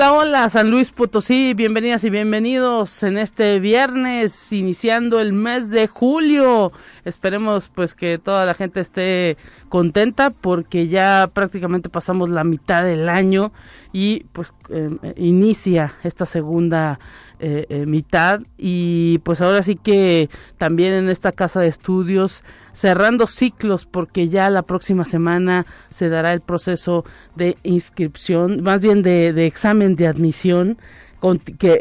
Hola, hola, San Luis Potosí, bienvenidas y bienvenidos en este viernes, iniciando el mes de julio. Esperemos pues que toda la gente esté contenta porque ya prácticamente pasamos la mitad del año y pues em, inicia esta segunda eh, eh, mitad. Y pues ahora sí que también en esta casa de estudios cerrando ciclos porque ya la próxima semana se dará el proceso de inscripción, más bien de, de examen de admisión que eh,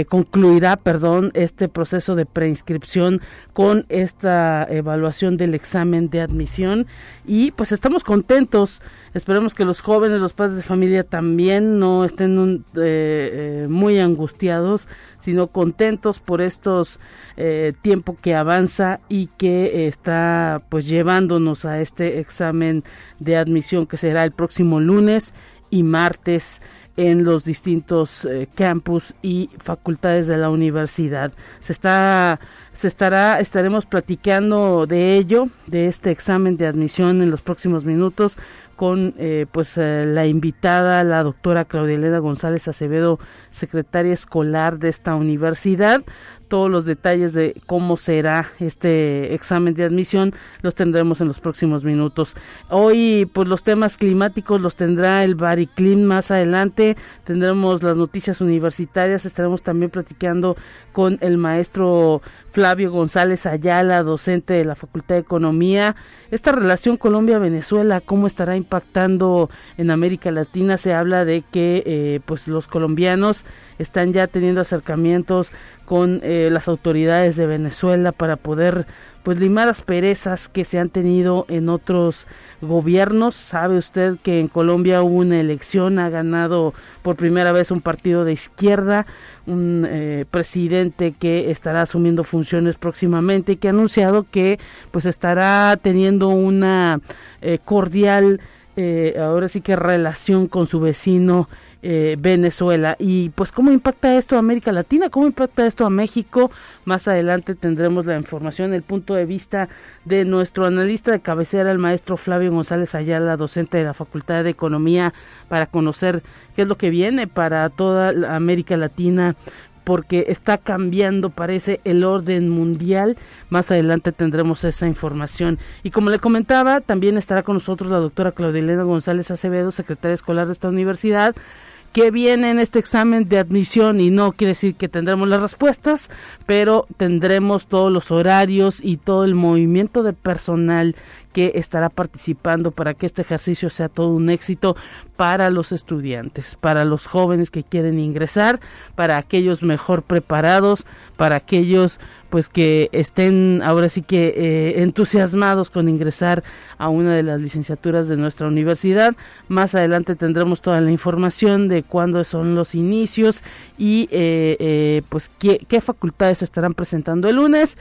eh, concluirá, perdón, este proceso de preinscripción con esta evaluación del examen de admisión y pues estamos contentos. Esperemos que los jóvenes, los padres de familia también no estén eh, muy angustiados, sino contentos por estos tiempo que avanza y que está pues llevándonos a este examen de admisión que será el próximo lunes y martes en los distintos eh, campus y facultades de la universidad. Se está se estará estaremos platicando de ello, de este examen de admisión en los próximos minutos con eh, pues eh, la invitada, la doctora Claudia Elena González Acevedo, secretaria escolar de esta universidad. Todos los detalles de cómo será este examen de admisión los tendremos en los próximos minutos. Hoy, pues los temas climáticos los tendrá el Bariclim más adelante. Tendremos las noticias universitarias. Estaremos también platicando con el maestro Flavio González Ayala, docente de la Facultad de Economía. Esta relación Colombia-Venezuela, ¿cómo estará impactando en América Latina? Se habla de que eh, pues los colombianos están ya teniendo acercamientos con eh, las autoridades de Venezuela para poder pues limar asperezas que se han tenido en otros gobiernos. Sabe usted que en Colombia hubo una elección, ha ganado por primera vez un partido de izquierda, un eh, presidente que estará asumiendo funciones próximamente y que ha anunciado que pues estará teniendo una eh, cordial eh, ahora sí que relación con su vecino eh, Venezuela. Y pues cómo impacta esto a América Latina, cómo impacta esto a México. Más adelante tendremos la información, el punto de vista de nuestro analista de cabecera, el maestro Flavio González Ayala, docente de la Facultad de Economía, para conocer qué es lo que viene para toda América Latina porque está cambiando, parece, el orden mundial. Más adelante tendremos esa información. Y como le comentaba, también estará con nosotros la doctora Claudia González Acevedo, secretaria escolar de esta universidad, que viene en este examen de admisión y no quiere decir que tendremos las respuestas, pero tendremos todos los horarios y todo el movimiento de personal que estará participando para que este ejercicio sea todo un éxito para los estudiantes, para los jóvenes que quieren ingresar, para aquellos mejor preparados, para aquellos pues que estén ahora sí que eh, entusiasmados con ingresar a una de las licenciaturas de nuestra universidad. Más adelante tendremos toda la información de cuándo son los inicios y eh, eh, pues qué, qué facultades estarán presentando el lunes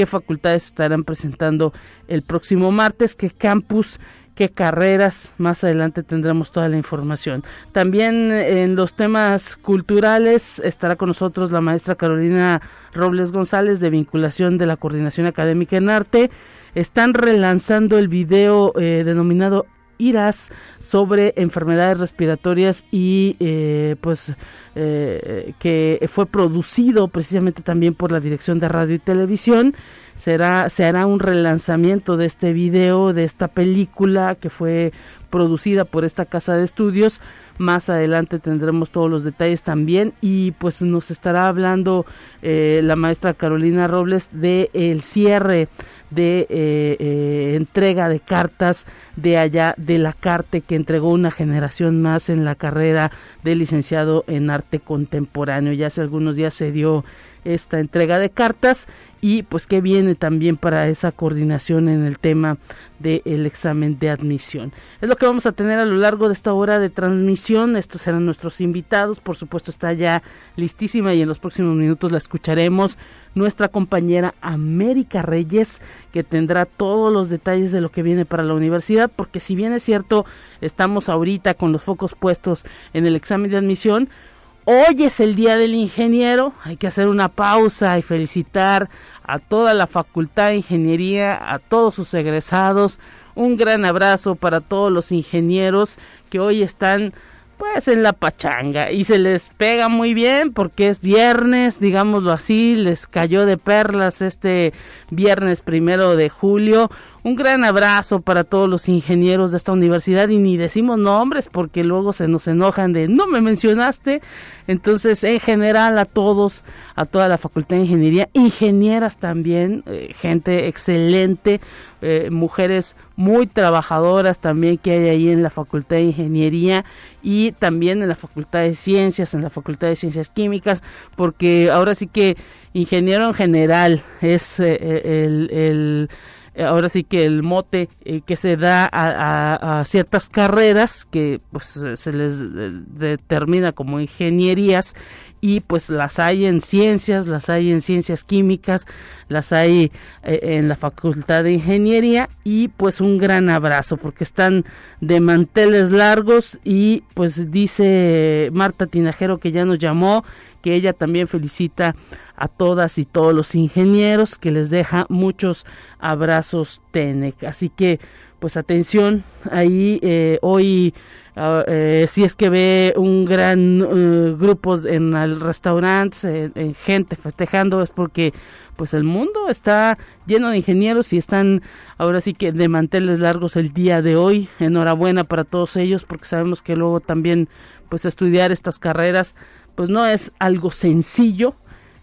qué facultades estarán presentando el próximo martes, qué campus qué carreras. Más adelante tendremos toda la información. También en los temas culturales estará con nosotros la maestra Carolina Robles González de vinculación de la Coordinación Académica en Arte. Están relanzando el video eh, denominado IRAS sobre enfermedades respiratorias y eh, pues eh, que fue producido precisamente también por la Dirección de Radio y Televisión. Será, se hará un relanzamiento de este video, de esta película que fue producida por esta casa de estudios. Más adelante tendremos todos los detalles también y pues nos estará hablando eh, la maestra Carolina Robles de el cierre de eh, eh, entrega de cartas de allá de la Carte que entregó una generación más en la carrera de licenciado en arte contemporáneo. Ya hace algunos días se dio esta entrega de cartas y pues qué viene también para esa coordinación en el tema del examen de admisión. Es lo que vamos a tener a lo largo de esta hora de transmisión. Estos serán nuestros invitados. Por supuesto está ya listísima y en los próximos minutos la escucharemos nuestra compañera América Reyes, que tendrá todos los detalles de lo que viene para la universidad, porque si bien es cierto, estamos ahorita con los focos puestos en el examen de admisión, Hoy es el Día del Ingeniero, hay que hacer una pausa y felicitar a toda la Facultad de Ingeniería, a todos sus egresados. Un gran abrazo para todos los ingenieros que hoy están pues en la pachanga y se les pega muy bien porque es viernes, digámoslo así, les cayó de perlas este viernes primero de julio. Un gran abrazo para todos los ingenieros de esta universidad y ni decimos nombres porque luego se nos enojan de no me mencionaste. Entonces, en general a todos, a toda la Facultad de Ingeniería, ingenieras también, eh, gente excelente, eh, mujeres muy trabajadoras también que hay ahí en la Facultad de Ingeniería y también en la Facultad de Ciencias, en la Facultad de Ciencias Químicas, porque ahora sí que ingeniero en general es eh, el ahora sí que el mote eh, que se da a, ciertas carreras que pues se les determina como ingenierías y pues las hay en ciencias, las hay en ciencias químicas, las hay eh, en la facultad de ingeniería y pues un gran abrazo porque están de manteles largos y pues dice Marta Tinajero que ya nos llamó que ella también felicita a todas y todos los ingenieros, que les deja muchos abrazos Tenec. Así que, pues atención, ahí eh, hoy ah, eh, si es que ve un gran uh, grupo en el restaurante, en gente festejando, es porque pues el mundo está lleno de ingenieros y están ahora sí que de manteles largos el día de hoy. Enhorabuena para todos ellos porque sabemos que luego también pues estudiar estas carreras pues no es algo sencillo.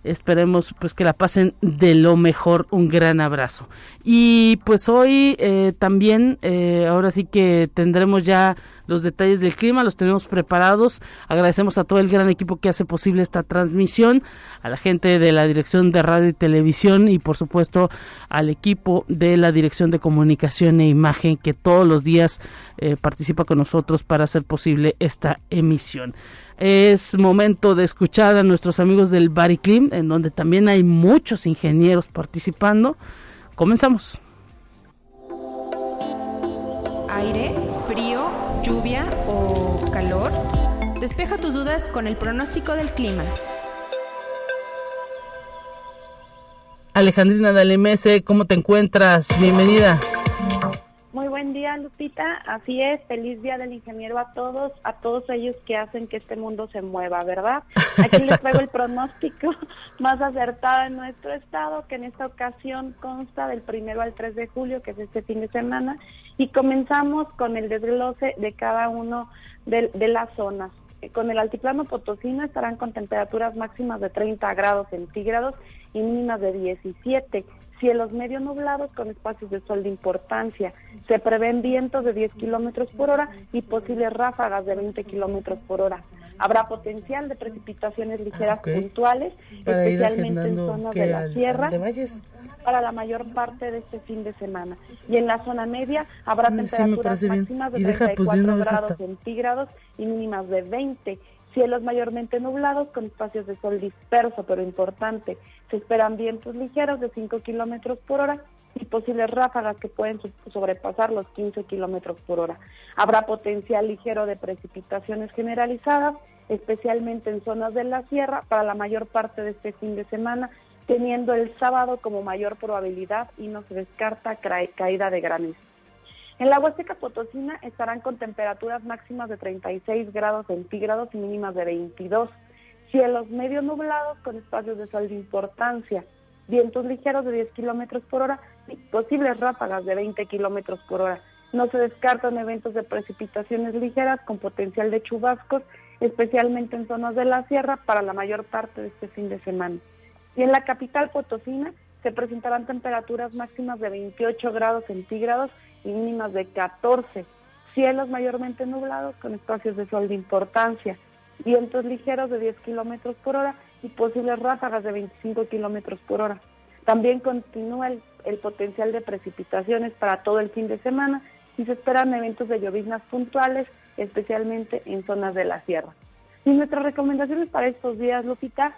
Esperemos pues que la pasen de lo mejor. Un gran abrazo. Y pues hoy eh, también, eh, ahora sí que tendremos ya los detalles del clima, los tenemos preparados. Agradecemos a todo el gran equipo que hace posible esta transmisión, a la gente de la Dirección de Radio y Televisión y por supuesto al equipo de la Dirección de Comunicación e Imagen que todos los días eh, participa con nosotros para hacer posible esta emisión. Es momento de escuchar a nuestros amigos del Bariclim, en donde también hay muchos ingenieros participando. Comenzamos. Aire, frío, lluvia o calor. Despeja tus dudas con el pronóstico del clima. Alejandrina Dalemese, ¿cómo te encuentras? Bienvenida. Muy buen día, Lupita. Así es, feliz día del ingeniero a todos, a todos ellos que hacen que este mundo se mueva, ¿verdad? Aquí les traigo el pronóstico más acertado en nuestro estado, que en esta ocasión consta del primero al 3 de julio, que es este fin de semana, y comenzamos con el desglose de cada uno de, de las zonas. Con el altiplano potosino estarán con temperaturas máximas de 30 grados centígrados y mínimas de 17 cielos medio nublados con espacios de sol de importancia. Se prevén vientos de 10 kilómetros por hora y posibles ráfagas de 20 kilómetros por hora. Habrá potencial de precipitaciones ligeras puntuales, especialmente en zonas de la sierra, para la mayor parte de este fin de semana. Y en la zona media habrá temperaturas máximas de 34 pues, grados centígrados y mínimas de 20 Cielos mayormente nublados con espacios de sol disperso pero importante. Se esperan vientos ligeros de 5 kilómetros por hora y posibles ráfagas que pueden sobrepasar los 15 kilómetros por hora. Habrá potencial ligero de precipitaciones generalizadas, especialmente en zonas de la sierra, para la mayor parte de este fin de semana, teniendo el sábado como mayor probabilidad y no se descarta caída de granizo. En la Huasteca Potosina estarán con temperaturas máximas de 36 grados centígrados y mínimas de 22. Cielos medio nublados con espacios de sol de importancia. Vientos ligeros de 10 kilómetros por hora y posibles ráfagas de 20 kilómetros por hora. No se descartan eventos de precipitaciones ligeras con potencial de chubascos, especialmente en zonas de la sierra, para la mayor parte de este fin de semana. Y en la capital potosina se presentarán temperaturas máximas de 28 grados centígrados mínimas de 14. Cielos mayormente nublados con espacios de sol de importancia. Vientos ligeros de 10 kilómetros por hora y posibles ráfagas de 25 kilómetros por hora. También continúa el, el potencial de precipitaciones para todo el fin de semana y se esperan eventos de lloviznas puntuales, especialmente en zonas de la sierra. Y nuestras recomendaciones para estos días, Lupita,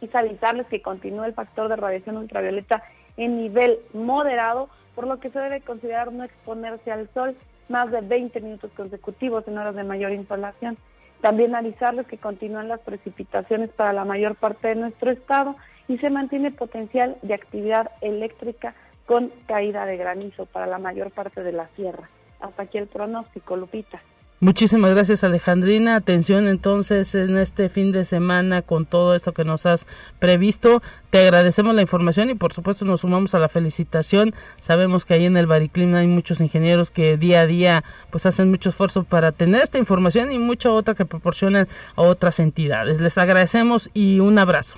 es avisarles que continúa el factor de radiación ultravioleta en nivel moderado, por lo que se debe considerar no exponerse al sol más de 20 minutos consecutivos en horas de mayor insolación. También avisarles que continúan las precipitaciones para la mayor parte de nuestro estado y se mantiene potencial de actividad eléctrica con caída de granizo para la mayor parte de la sierra. Hasta aquí el pronóstico, Lupita. Muchísimas gracias Alejandrina. Atención entonces en este fin de semana con todo esto que nos has previsto. Te agradecemos la información y por supuesto nos sumamos a la felicitación. Sabemos que ahí en el Bariclim hay muchos ingenieros que día a día pues hacen mucho esfuerzo para tener esta información y mucha otra que proporcionan a otras entidades. Les agradecemos y un abrazo.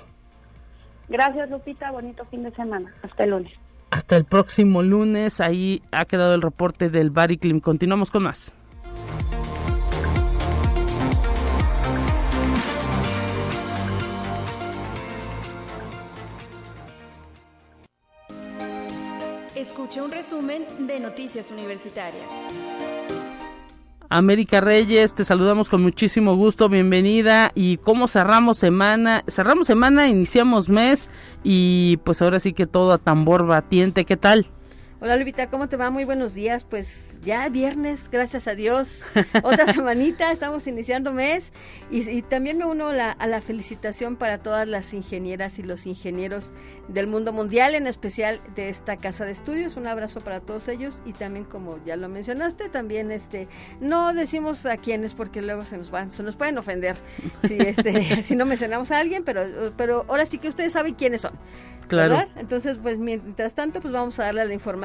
Gracias Lupita, bonito fin de semana. Hasta el lunes. Hasta el próximo lunes. Ahí ha quedado el reporte del Bariclim. Continuamos con más. Escucha un resumen de Noticias Universitarias. América Reyes, te saludamos con muchísimo gusto, bienvenida. ¿Y cómo cerramos semana? Cerramos semana, iniciamos mes y pues ahora sí que todo a tambor batiente, ¿qué tal? Hola Lupita, ¿cómo te va? Muy buenos días. Pues ya viernes, gracias a Dios. Otra semanita, estamos iniciando mes. Y, también me uno a la felicitación para todas las ingenieras y los ingenieros del mundo mundial, en especial de esta casa de estudios. Un abrazo para todos ellos. Y también, como ya lo mencionaste, también este no decimos a quiénes porque luego se nos van, se nos pueden ofender si este, si no mencionamos a alguien, pero, pero ahora sí que ustedes saben quiénes son. Claro. Entonces, pues mientras tanto, pues vamos a darle la información.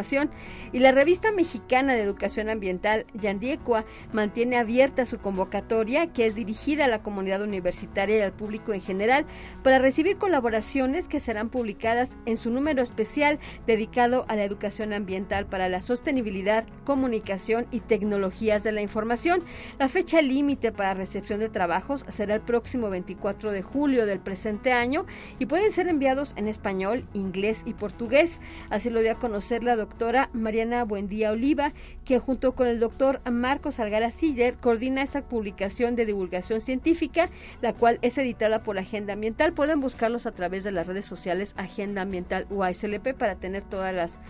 Y la revista mexicana de educación ambiental, Yandiecua, mantiene abierta su convocatoria, que es dirigida a la comunidad universitaria y al público en general, para recibir colaboraciones que serán publicadas en su número especial dedicado a la educación ambiental para la sostenibilidad, comunicación y tecnologías de la información. La fecha límite para recepción de trabajos será el próximo 24 de julio del presente año y pueden ser enviados en español inglés y portugués. Así lo dio a conocer la doctora Mariana Buendía Oliva, que junto con el doctor Marcos Algara Siller coordina esta publicación de divulgación científica, la cual es editada por Agenda Ambiental. Pueden buscarlos a través de las redes sociales Agenda Ambiental UASLP para tener todas las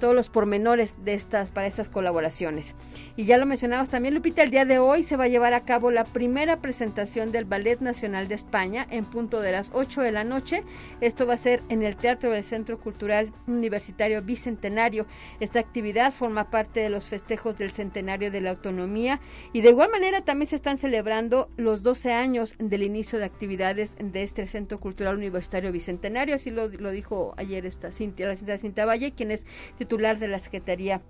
todos los pormenores de estas para estas colaboraciones. Y ya lo mencionamos también, Lupita, el día de hoy se va a llevar a cabo la primera presentación del Ballet Nacional de España en punto de las 8 de la noche. Esto va a ser en el Teatro del Centro Cultural Universitario Bicentenario. Esta actividad forma parte de los festejos del centenario de la autonomía y de igual manera también se están celebrando los 12 años del inicio de actividades de este Centro Cultural Universitario Bicentenario. Así lo, dijo ayer esta Cintia, la Cintia Valle, quien es titular de la Secretaría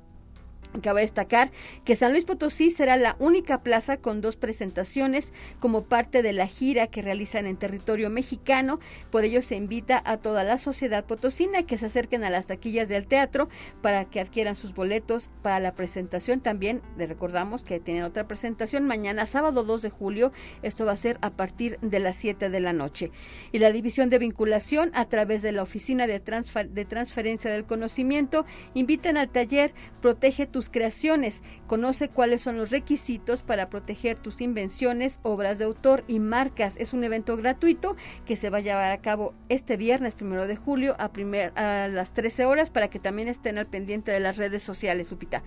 Cabe destacar que San Luis Potosí será la única plaza con dos presentaciones como parte de la gira que realizan en territorio mexicano. Por ello se invita a toda la sociedad potosina que se acerquen a las taquillas del teatro para que adquieran sus boletos para la presentación. También le recordamos que tienen otra presentación mañana, sábado 2 de julio. Esto va a ser a partir de las 7 de la noche. Y la división de vinculación a través de la Oficina de, de Transferencia del Conocimiento invitan al taller Protege tu creaciones. Conoce cuáles son los requisitos para proteger tus invenciones, obras de autor y marcas. Es un evento gratuito que se va a llevar a cabo este viernes primero de julio a, primer, a las 13 horas para que también estén al pendiente de las redes sociales, Lupita.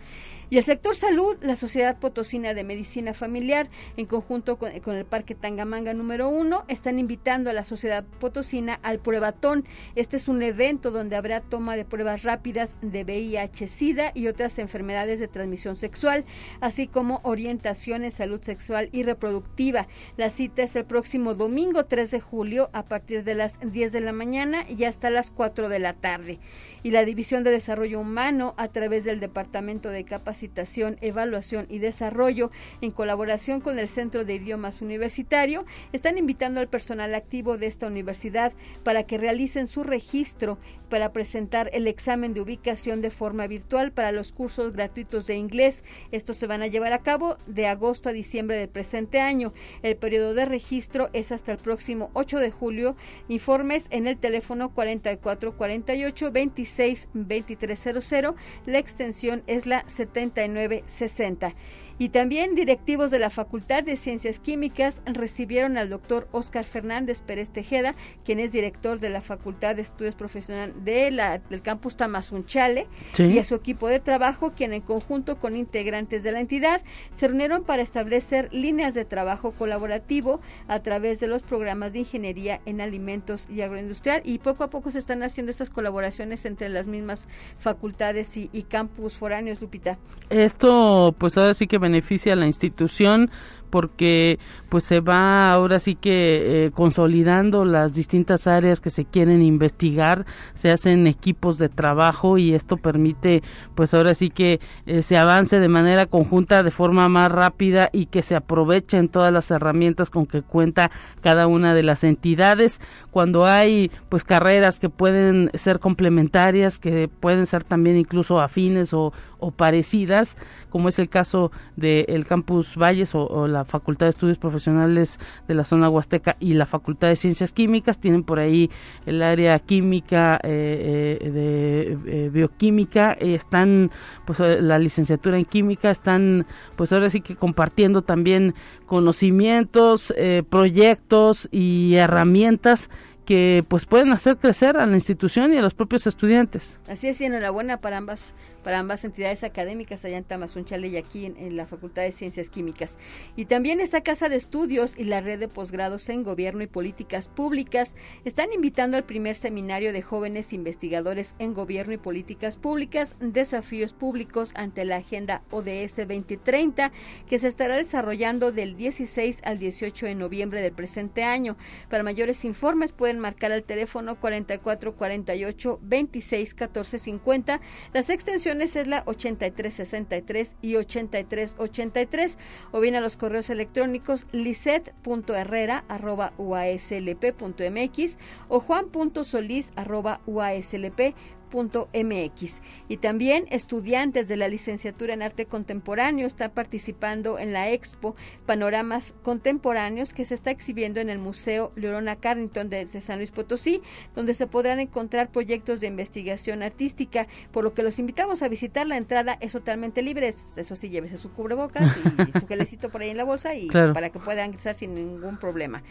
Y el sector salud, la Sociedad Potosina de Medicina Familiar, en conjunto con, el Parque Tangamanga número uno, están invitando a la Sociedad Potosina al Pruebatón. Este es un evento donde habrá toma de pruebas rápidas de VIH, SIDA y otras enfermedades de transmisión sexual, así como orientación en salud sexual y reproductiva. La cita es el próximo domingo 3 de julio a partir de las 10 de la mañana y hasta las 4 de la tarde. Y la División de Desarrollo Humano, a través del Departamento de Capacitación, Evaluación y Desarrollo, en colaboración con el Centro de Idiomas Universitario, están invitando al personal activo de esta universidad para que realicen su registro para presentar el examen de ubicación de forma virtual para los cursos gratuitos de inglés. Estos se van a llevar a cabo de agosto a diciembre del presente año. El periodo de registro es hasta el próximo 8 de julio. Informes en el teléfono 4448 26 2300. La extensión es la 7960. Y también directivos de la Facultad de Ciencias Químicas recibieron al doctor Oscar Fernández Pérez Tejeda, quien es director de la Facultad de Estudios Profesionales de la, del campus Tamazunchale, y a su equipo de trabajo, quien en conjunto con integrantes de la entidad se reunieron para establecer líneas de trabajo colaborativo a través de los programas de ingeniería en alimentos y agroindustrial y poco a poco se están haciendo estas colaboraciones entre las mismas facultades y, y campus foráneos, Lupita. Esto pues ahora sí que beneficia a la institución porque pues se va ahora sí que eh, consolidando las distintas áreas que se quieren investigar, se hacen equipos de trabajo y esto permite pues ahora sí que eh, se avance de manera conjunta de forma más rápida y que se aprovechen todas las herramientas con que cuenta cada una de las entidades. Cuando hay pues carreras que pueden ser complementarias, que pueden ser también incluso afines o, parecidas, como es el caso del campus Valles o Facultad de Estudios Profesionales de la zona Huasteca y la Facultad de Ciencias Químicas. Tienen por ahí el área química, eh, eh, de eh, bioquímica, están, pues la licenciatura en química, están, pues ahora sí que compartiendo también conocimientos, proyectos y herramientas que pues pueden hacer crecer a la institución y a los propios estudiantes. Así es, y enhorabuena para ambas para ambas entidades académicas allá en Tamazunchale y aquí en, la Facultad de Ciencias Químicas. Y también esta Casa de Estudios y la Red de Posgrados en Gobierno y Políticas Públicas están invitando al primer seminario de jóvenes investigadores en Gobierno y Políticas Públicas, Desafíos Públicos ante la Agenda ODS 2030, que se estará desarrollando del 16 al 18 de noviembre del presente año. Para mayores informes pueden marcar al teléfono 4448 26 14 50. Las extensiones es la 8363 y 8383 o bien a los correos electrónicos liset.herrera.uaslp.mx o juan.solís.uaslp mx Y también estudiantes de la licenciatura en arte contemporáneo están participando en la expo Panoramas Contemporáneos que se está exhibiendo en el Museo Leorona Carrington de San Luis Potosí, donde se podrán encontrar proyectos de investigación artística, por lo que los invitamos a visitar. La entrada es totalmente libre, eso sí, llévese su cubrebocas y su gelecito por ahí en la bolsa y para que puedan ingresar sin ningún problema.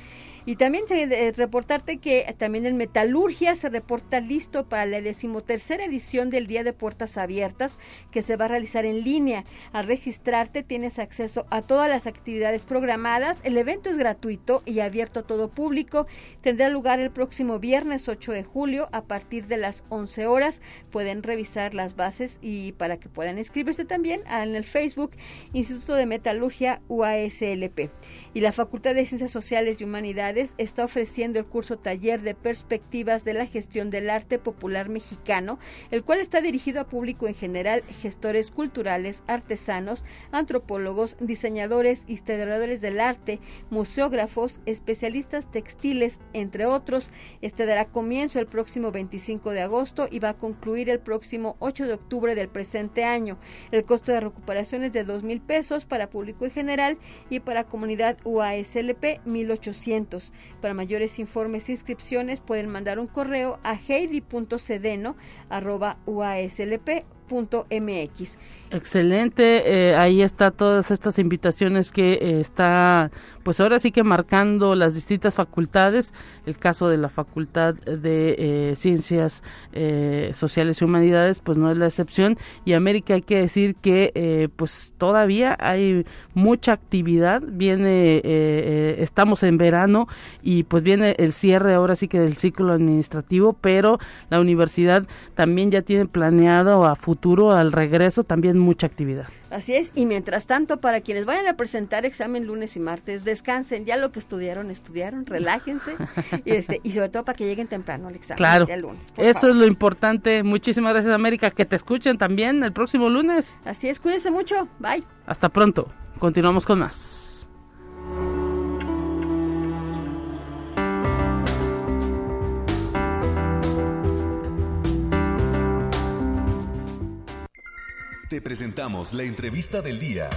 Y también se, reportarte que también en Metalurgia se reporta listo para la decimotercera edición del Día de Puertas Abiertas que se va a realizar en línea. Al registrarte tienes acceso a todas las actividades programadas. El evento es gratuito y abierto a todo público. Tendrá lugar el próximo viernes 8 de julio a partir de las 11 horas. Pueden revisar las bases y para que puedan inscribirse también en el Facebook Instituto de Metalurgia UASLP. Y la Facultad de Ciencias Sociales y Humanidades está ofreciendo el curso Taller de Perspectivas de la Gestión del Arte Popular Mexicano, el cual está dirigido a público en general, gestores culturales, artesanos, antropólogos, diseñadores, historiadores del arte, museógrafos, especialistas textiles, entre otros. Este dará comienzo el próximo 25 de agosto y va a concluir el próximo 8 de octubre del presente año. El costo de recuperación es de dos mil pesos para público en general y para comunidad UASLP 1800. Para mayores informes e inscripciones pueden mandar un correo a heidi.cedeno.uaslp mx Excelente, eh, ahí está todas estas invitaciones que eh, está, pues ahora sí que marcando las distintas facultades, el caso de la Facultad de eh, Ciencias Sociales y Humanidades, pues no es la excepción, y América hay que decir que pues todavía hay mucha actividad, viene, estamos en verano y pues viene el cierre ahora sí que del ciclo administrativo, pero la universidad también ya tiene planeado a futuro al regreso, también mucha actividad. Así es, y mientras tanto, para quienes vayan a presentar examen lunes y martes, descansen, ya lo que estudiaron, estudiaron, relájense, y, este, y sobre todo para que lleguen temprano al examen. Claro, eso es lo importante. Muchísimas gracias, América, que te escuchen también el próximo lunes. Así es, cuídense mucho, bye. Hasta pronto, continuamos con más. Presentamos la entrevista del día.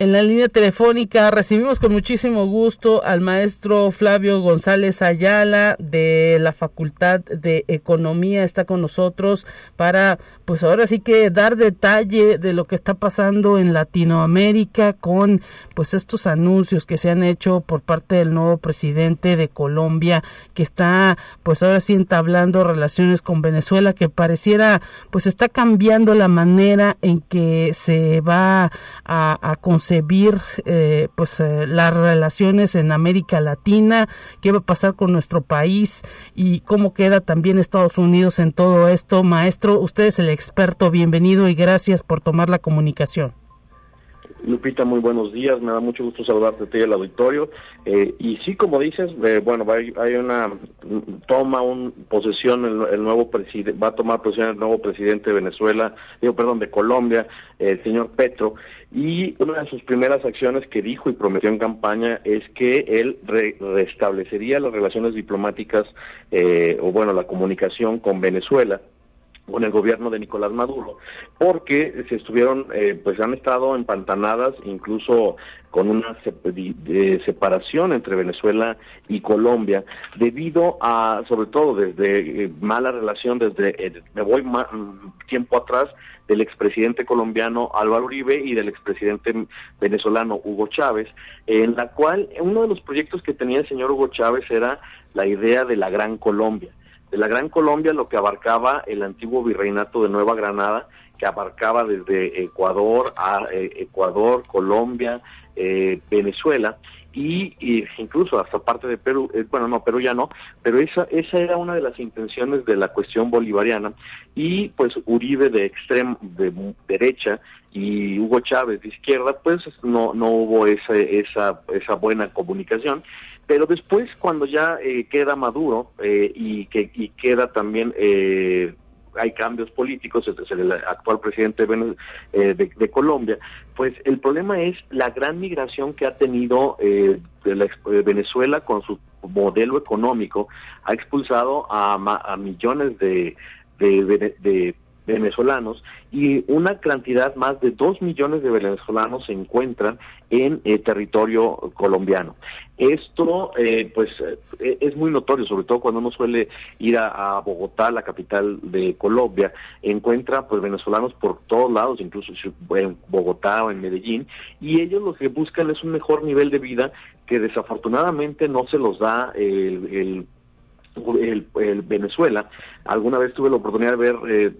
En la línea telefónica recibimos con muchísimo gusto al maestro Flavio González Ayala de la Facultad de Economía. Está con nosotros para, pues ahora sí que dar detalle de lo que está pasando en Latinoamérica con, pues estos anuncios que se han hecho por parte del nuevo presidente de Colombia, que está, pues ahora sí entablando relaciones con Venezuela, que pareciera, pues está cambiando la manera en que se va a, concebir eh, pues eh, las relaciones en América Latina, qué va a pasar con nuestro país y cómo queda también Estados Unidos en todo esto. Maestro, usted es el experto, bienvenido y gracias por tomar la comunicación. Lupita, muy buenos días, me da mucho gusto saludarte a ti el auditorio. Eh, y sí, como dices, eh, bueno, hay, una, toma un posesión el, nuevo presidente, va a tomar posesión el nuevo presidente de Venezuela, digo, perdón, de Colombia, el señor Petro, y una de sus primeras acciones que dijo y prometió en campaña es que él restablecería las relaciones diplomáticas, eh, o bueno, la comunicación con Venezuela con el gobierno de Nicolás Maduro, porque se estuvieron, eh, pues han estado empantanadas, incluso con una separación entre Venezuela y Colombia, debido a, sobre todo desde eh, mala relación, desde, eh, me voy tiempo atrás, del expresidente colombiano Álvaro Uribe y del expresidente venezolano Hugo Chávez, en la cual uno de los proyectos que tenía el señor Hugo Chávez era la idea de la Gran Colombia de la Gran Colombia, lo que abarcaba el antiguo virreinato de Nueva Granada, que abarcaba desde Ecuador a eh, Ecuador, Colombia, eh, Venezuela y, incluso hasta parte de Perú, eh, bueno, no, Perú ya no, pero esa, esa era una de las intenciones de la cuestión bolivariana. Y pues Uribe de extrema, de derecha y Hugo Chávez de izquierda, pues no, no hubo esa, esa, esa buena comunicación pero después cuando ya eh, queda Maduro eh, y que queda también eh, hay cambios políticos, es el actual presidente de, Colombia, pues el problema es la gran migración que ha tenido Venezuela con su modelo económico, ha expulsado a, millones de, venezolanos y una cantidad más de dos millones de venezolanos se encuentran en territorio colombiano. Esto, eh, pues, eh, es muy notorio, sobre todo cuando uno suele ir a, Bogotá, la capital de Colombia, encuentra, pues, venezolanos por todos lados, incluso en Bogotá o en Medellín, y ellos lo que buscan es un mejor nivel de vida que desafortunadamente no se los da el, el Venezuela. Alguna vez tuve la oportunidad de ver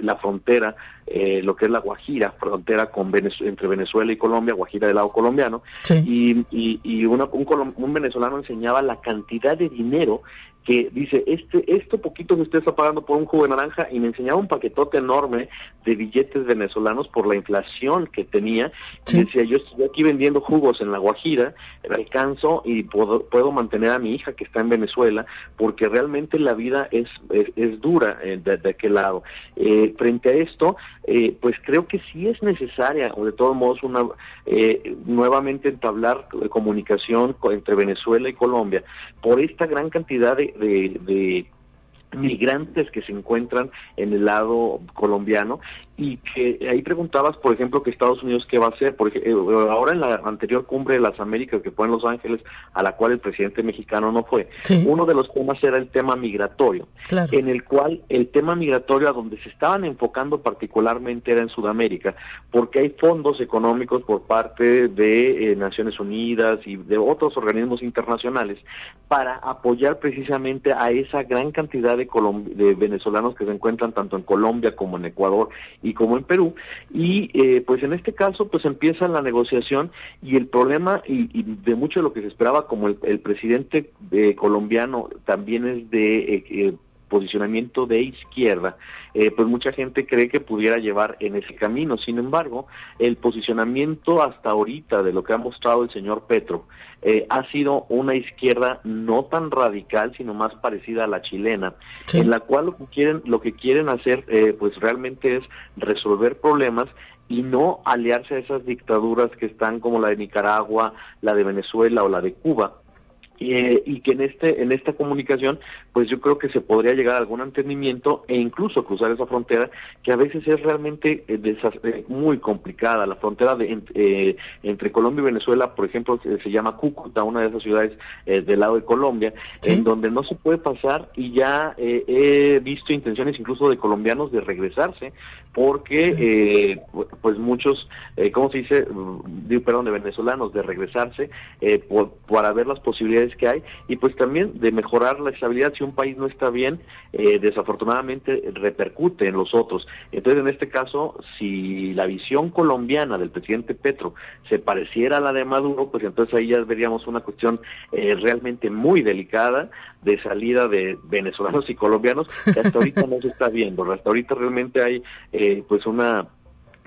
la frontera, eh, lo que es la Guajira, frontera con entre Venezuela y Colombia, Guajira del lado colombiano, y, y, un, un venezolano enseñaba la cantidad de dinero que dice, este, esto poquito que usted está pagando por un jugo de naranja, y me enseñaba un paquetote enorme de billetes venezolanos por la inflación que tenía, y decía, yo estoy aquí vendiendo jugos en La Guajira, alcanzo y puedo, puedo mantener a mi hija que está en Venezuela, porque realmente la vida es, es, dura eh, de, aquel lado. Eh, frente a esto, eh, pues creo que sí es necesaria, o de todos modos, una nuevamente entablar comunicación entre Venezuela y Colombia, por esta gran cantidad de, de, migrantes que se encuentran en el lado colombiano y que ahí preguntabas, por ejemplo, que Estados Unidos qué va a hacer, porque eh, ahora en la anterior cumbre de las Américas que fue en Los Ángeles, a la cual el presidente mexicano no fue, uno de los temas era el tema migratorio, en el cual el tema migratorio a donde se estaban enfocando particularmente era en Sudamérica, porque hay fondos económicos por parte de eh, Naciones Unidas y de otros organismos internacionales para apoyar precisamente a esa gran cantidad de, de venezolanos que se encuentran tanto en Colombia como en Ecuador y como en Perú. Y eh, pues en este caso pues empieza la negociación y el problema y, de mucho de lo que se esperaba como el, presidente de, colombiano también es de eh, eh, posicionamiento de izquierda, pues mucha gente cree que pudiera llevar en ese camino. Sin embargo, el posicionamiento hasta ahorita de lo que ha mostrado el señor Petro eh, ha sido una izquierda no tan radical, sino más parecida a la chilena, en la cual lo que quieren, lo que quieren hacer, eh, pues realmente es resolver problemas y no aliarse a esas dictaduras que están como la de Nicaragua, la de Venezuela o la de Cuba, eh, y que en este en esta comunicación pues yo creo que se podría llegar a algún entendimiento e incluso cruzar esa frontera que a veces es realmente eh, eh, muy complicada. La frontera de, entre Colombia y Venezuela por ejemplo se, llama Cúcuta una de esas ciudades del lado de Colombia en donde no se puede pasar y ya he visto intenciones incluso de colombianos de regresarse porque pues muchos cómo se dice digo, perdón de venezolanos de regresarse por, para ver las posibilidades que hay y pues también de mejorar la estabilidad. Si un país no está bien, eh, desafortunadamente repercute en los otros. Entonces, en este caso, si la visión colombiana del presidente Petro se pareciera a la de Maduro, pues entonces ahí ya veríamos una cuestión eh, realmente muy delicada de salida de venezolanos y colombianos que hasta ahorita no se está viendo. Hasta ahorita realmente hay eh, pues una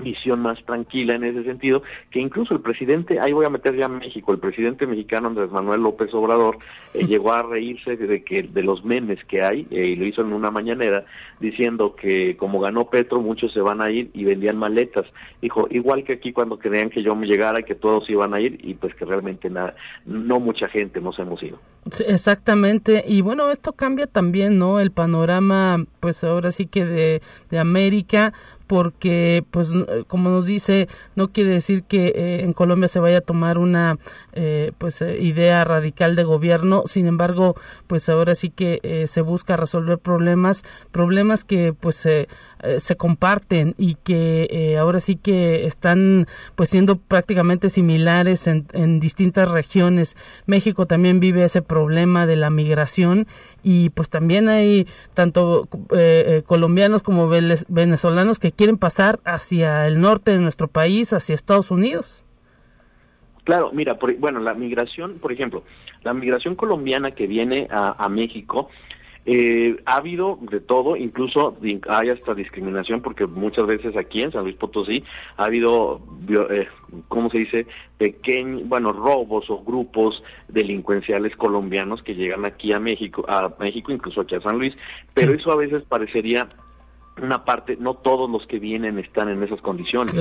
visión más tranquila en ese sentido, que incluso el presidente, ahí voy a meter ya México, el presidente mexicano Andrés Manuel López Obrador eh, llegó a reírse de que de los memes que hay, eh, y lo hizo en una mañanera, diciendo que como ganó Petro, muchos se van a ir y vendían maletas. Dijo, igual que aquí cuando creían que yo me llegara, que todos iban a ir, y pues que realmente nada, no mucha gente nos hemos ido. exactamente, y bueno, esto cambia también, ¿no? El panorama, pues ahora sí que de, de América, porque pues como nos dice no quiere decir que eh, en Colombia se vaya a tomar una eh, pues eh, idea radical de gobierno. Sin embargo pues ahora sí que se busca resolver problemas problemas que pues se comparten y que ahora sí que están pues siendo prácticamente similares en, en distintas regiones México también vive ese problema de la migración y pues también hay tanto colombianos como venezolanos que quieren pasar hacia el norte de nuestro país, hacia Estados Unidos. Claro, mira, bueno, la migración, por ejemplo, la migración colombiana que viene a, México, eh, ha habido de todo, incluso hay hasta discriminación, porque muchas veces aquí en San Luis Potosí ha habido, eh, ¿cómo se dice?, pequeños, bueno, robos o grupos delincuenciales colombianos que llegan aquí a México, a México, incluso aquí a San Luis, pero eso a veces parecería una parte, no todos los que vienen están en esas condiciones.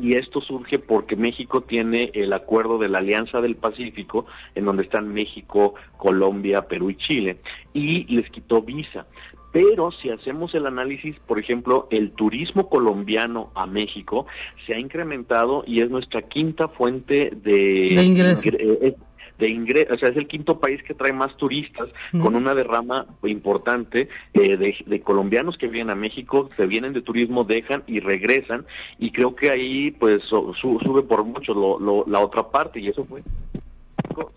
y esto surge porque México tiene el acuerdo de la Alianza del Pacífico, en donde están México, Colombia, Perú y Chile, y les quitó visa. Pero si hacemos el análisis, por ejemplo, el turismo colombiano a México se ha incrementado y es nuestra quinta fuente de, ingreso. Eh, de ingresos, o sea, es el quinto país que trae más turistas con una derrama importante eh, de, colombianos que vienen a México, se vienen de turismo, dejan y regresan y creo que ahí pues sube por mucho lo, la otra parte y eso fue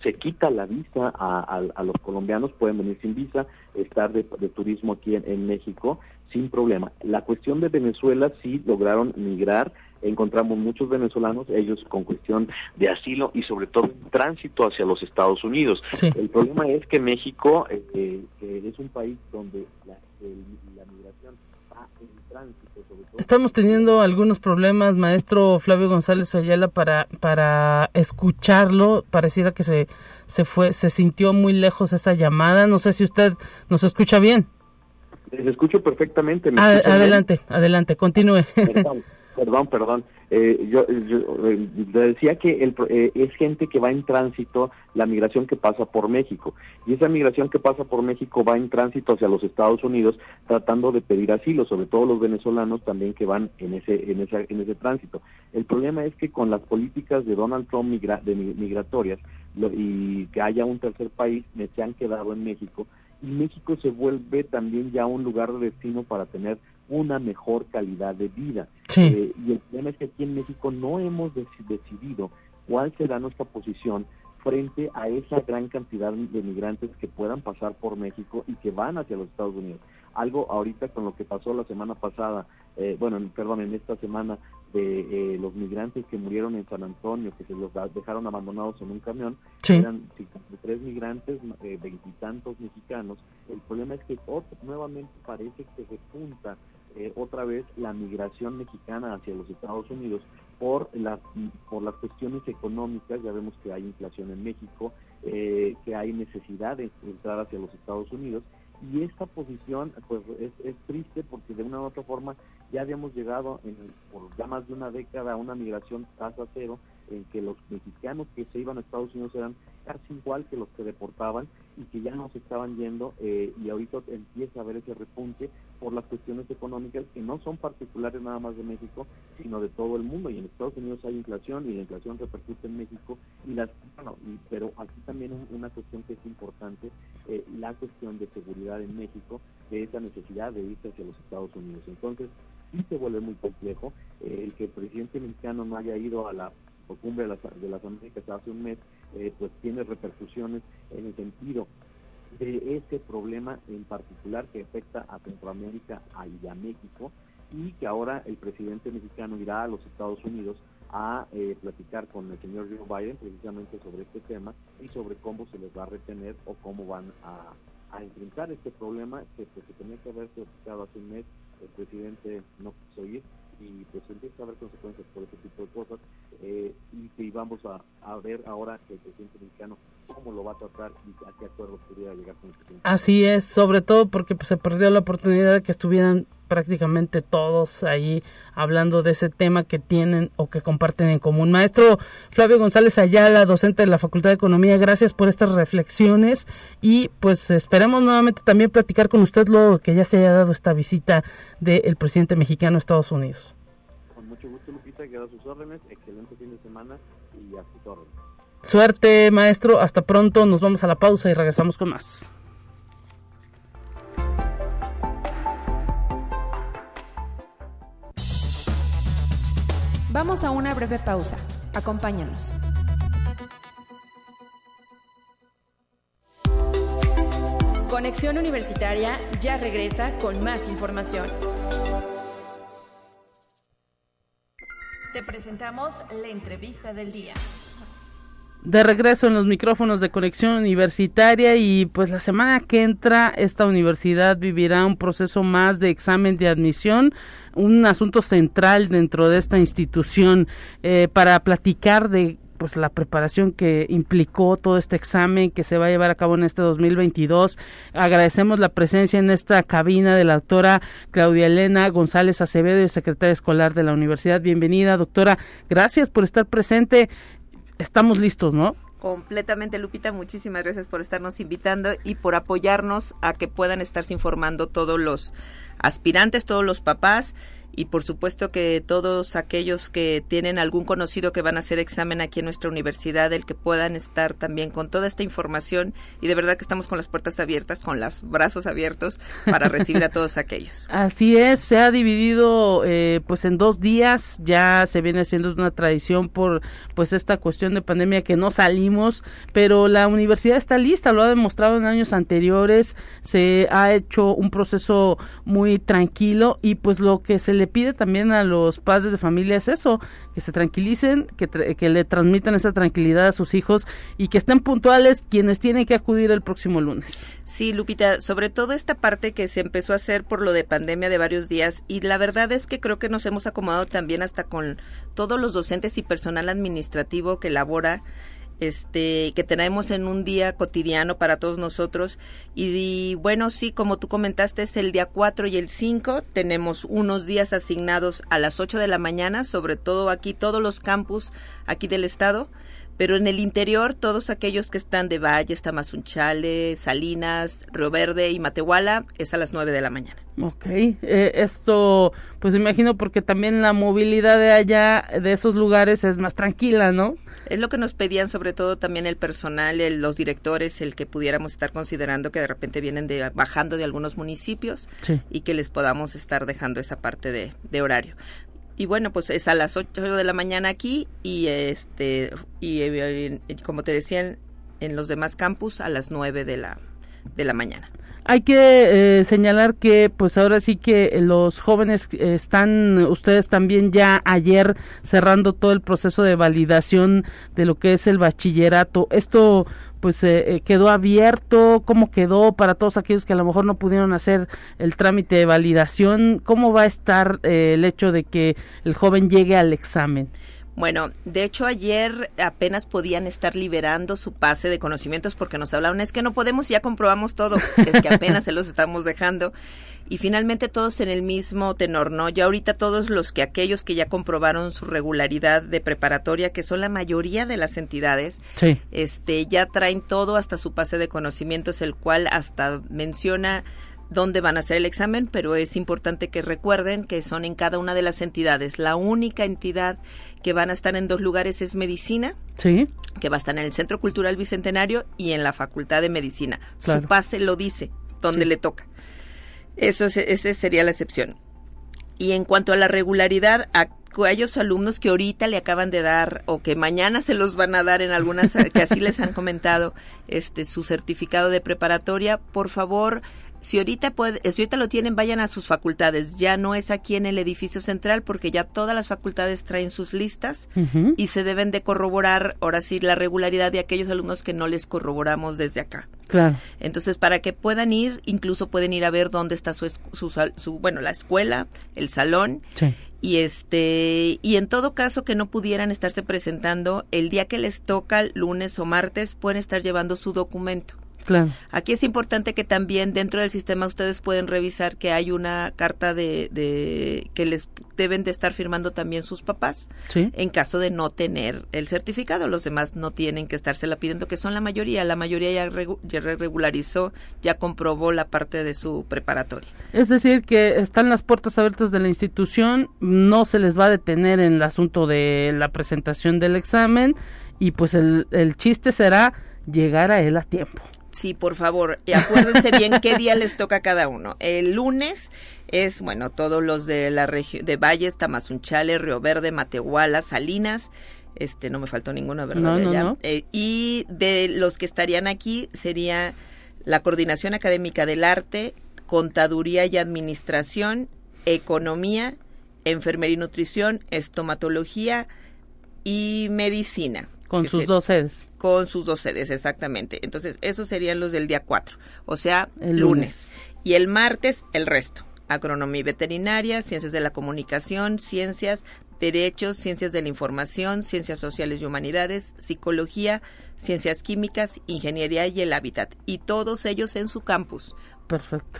se quita la visa a, los colombianos, pueden venir sin visa, estar de, turismo aquí en, México sin problema. La cuestión de Venezuela sí lograron migrar, encontramos muchos venezolanos, ellos con cuestión de asilo y sobre todo tránsito hacia los Estados Unidos. El problema es que México eh, eh, es un país donde la, migración va en tránsito. Sobre todo. Estamos teniendo algunos problemas, maestro Flavio González Ayala, para, para escucharlo. Pareciera que se, se fue, se sintió muy lejos esa llamada. No sé si usted nos escucha bien. Les escucho perfectamente. adelante, adelante, continúe. Perdón, perdón. Eh, yo, eh, decía que el, eh, es gente que va en tránsito, la migración que pasa por México. Y esa migración que pasa por México va en tránsito hacia los Estados Unidos tratando de pedir asilo, sobre todo los venezolanos también que van en ese, en ese, en ese tránsito. El problema es que con las políticas de Donald Trump de migratorias y que haya un tercer país, se han quedado en México y México se vuelve también ya un lugar de destino para tener una mejor calidad de vida. Eh, y el problema es que aquí en México no hemos decidido cuál será nuestra posición frente a esa gran cantidad de migrantes que puedan pasar por México y que van hacia los Estados Unidos. Algo ahorita con lo que pasó la semana pasada, eh, bueno, perdón, en esta semana de eh, los migrantes que murieron en San Antonio, que se los dejaron abandonados en un camión, eran 53 migrantes, eh, veintitantos mexicanos. El problema es que nuevamente parece que se junta eh, otra vez la migración mexicana hacia los Estados Unidos por las por las cuestiones económicas ya vemos que hay inflación en México eh, que hay necesidad de entrar hacia los Estados Unidos y esta posición pues es, triste porque de una u otra forma ya habíamos llegado en, por ya más de una década a una migración tasa cero en que los mexicanos que se iban a Estados Unidos eran casi igual que los que deportaban y que ya no se estaban yendo eh, y ahorita empieza a haber ese repunte por las cuestiones económicas que no son particulares nada más de México, sino de todo el mundo. Y en Estados Unidos hay inflación y la inflación repercute en México. y las bueno, Pero aquí también una cuestión que es importante, eh, la cuestión de seguridad en México, de esa necesidad de irse hacia los Estados Unidos. Entonces, sí se vuelve muy complejo eh, el que el presidente mexicano no haya ido a la cumbre de las, de las Américas hace un mes, eh, pues tiene repercusiones en el sentido de ese problema en particular que afecta a Centroamérica y a México y que ahora el presidente mexicano irá a los Estados Unidos a eh, platicar con el señor Joe Biden precisamente sobre este tema y sobre cómo se les va a retener o cómo van a, enfrentar este problema que pues, tenía que haberse platicado hace un mes, el presidente no quiso ir y pues empieza a haber consecuencias por ese tipo de cosas eh, y vamos a, a, ver ahora que el presidente mexicano cómo lo va a tratar y a qué pudiera llegar con el presidente. Así es, sobre todo porque pues, se perdió la oportunidad de que estuvieran prácticamente todos ahí hablando de ese tema que tienen o que comparten en común. Maestro Flavio González Ayala, docente de la Facultad de Economía, gracias por estas reflexiones y pues esperemos nuevamente también platicar con usted luego que ya se haya dado esta visita del presidente mexicano a Estados Unidos. Con mucho gusto, Lupita, quedo a sus órdenes, excelente fin de semana Suerte, maestro, hasta pronto, nos vamos a la pausa y regresamos con más. Vamos a una breve pausa. Acompáñanos. Conexión Universitaria ya regresa con más información. Te presentamos la entrevista del día de regreso en los micrófonos de conexión universitaria y pues la semana que entra esta universidad vivirá un proceso más de examen de admisión, un asunto central dentro de esta institución eh, para platicar de pues la preparación que implicó todo este examen que se va a llevar a cabo en este 2022. Agradecemos la presencia en esta cabina de la doctora Claudia Elena González Acevedo, secretaria escolar de la universidad. Bienvenida, doctora. Gracias por estar presente estamos listos, ¿no? Completamente, Lupita. Muchísimas gracias por estarnos invitando y por apoyarnos a que puedan estarse informando todos los aspirantes, todos los papás y por supuesto que todos aquellos que tienen algún conocido que van a hacer examen aquí en nuestra universidad, el que puedan estar también con toda esta información y de verdad que estamos con las puertas abiertas, con los brazos abiertos para recibir a todos aquellos. Así es, se ha dividido eh, pues en dos días, ya se viene haciendo una tradición por pues esta cuestión de pandemia que no salimos, pero la universidad está lista, lo ha demostrado en años anteriores, se ha hecho un proceso muy tranquilo y pues lo que se le le pide también a los padres de familia es eso, que se tranquilicen, que, que le transmitan esa tranquilidad a sus hijos y que estén puntuales quienes tienen que acudir el próximo lunes. Sí, Lupita, sobre todo esta parte que se empezó a hacer por lo de pandemia de varios días y la verdad es que creo que nos hemos acomodado también hasta con todos los docentes y personal administrativo que labora este, que tenemos en un día cotidiano para todos nosotros. Y, bueno, sí, como tú comentaste, es el día 4 y el 5. Tenemos unos días asignados a las 8 de la mañana, sobre todo aquí, todos los campus aquí del estado. Pero en el interior, todos aquellos que están de Valles, Tamazunchale, Salinas, Río Verde y Matehuala, es a las 9 de la mañana. Ok, eh, esto, pues imagino porque también la movilidad de allá, de esos lugares, es más tranquila, ¿no? Es lo que nos pedían sobre todo también el personal, los directores, el que pudiéramos estar considerando que de repente vienen de, bajando de algunos municipios y que les podamos estar dejando esa parte de, de horario y bueno pues es a las 8 de la mañana aquí y este y, como te decían en los demás campus a las 9 de la de la mañana hay que eh, señalar que pues ahora sí que los jóvenes están ustedes también ya ayer cerrando todo el proceso de validación de lo que es el bachillerato. Esto pues eh, eh, quedó abierto, cómo quedó para todos aquellos que a lo mejor no pudieron hacer el trámite de validación, cómo va a estar el hecho de que el joven llegue al examen. Bueno, de hecho ayer apenas podían estar liberando su pase de conocimientos porque nos hablaron, es que no podemos, ya comprobamos todo, es que apenas se los estamos dejando. Y finalmente todos en el mismo tenor, ¿no? Ya ahorita todos los que aquellos que ya comprobaron su regularidad de preparatoria, que son la mayoría de las entidades, este ya traen todo hasta su pase de conocimientos, el cual hasta menciona dónde van a hacer el examen, pero es importante que recuerden que son en cada una de las entidades. La única entidad que van a estar en dos lugares es medicina, sí. que va a estar en el Centro Cultural Bicentenario y en la Facultad de Medicina. Su pase lo dice, donde le toca. Eso esa sería la excepción. Y en cuanto a la regularidad, a aquellos alumnos que ahorita le acaban de dar o que mañana se los van a dar en algunas que así les han comentado este su certificado de preparatoria, por favor si ahorita, puede, si ahorita lo tienen, vayan a sus facultades. Ya no es aquí en el edificio central porque ya todas las facultades traen sus listas y se deben de corroborar, ahora sí, la regularidad de aquellos alumnos que no les corroboramos desde acá. Claro. Entonces, para que puedan ir, incluso pueden ir a ver dónde está su, su, bueno, la escuela, el salón. Y este, y en todo caso que no pudieran estarse presentando, el día que les toca, lunes o martes, pueden estar llevando su documento. Aquí es importante que también dentro del sistema ustedes pueden revisar que hay una carta de, de que les deben de estar firmando también sus papás en caso de no tener el certificado. Los demás no tienen que estársela pidiendo, que son la mayoría. La mayoría ya, ya regularizó, ya comprobó la parte de su preparatoria. Es decir, que están las puertas abiertas de la institución, no se les va a detener en el asunto de la presentación del examen y pues el, el chiste será llegar a él a tiempo. Sí, por favor, y acuérdense bien qué día les toca a cada uno. El lunes es, bueno, todos los de la región de Valles, Tamazunchale, Río Verde, Matehuala, Salinas, este, no me faltó ninguno, ¿verdad? No, eh, y de los que estarían aquí sería la Coordinación Académica del Arte, Contaduría y Administración, Economía, Enfermería y Nutrición, Estomatología y Medicina. Con sus dos sedes. Con sus dos sedes, exactamente. Entonces, esos serían los del día 4, o sea, el lunes. Y el martes, el resto. Agronomía y veterinaria, ciencias de la comunicación, ciencias, derechos, ciencias de la información, ciencias sociales y humanidades, psicología, ciencias químicas, ingeniería y el hábitat. Y todos ellos en su campus. Perfecto.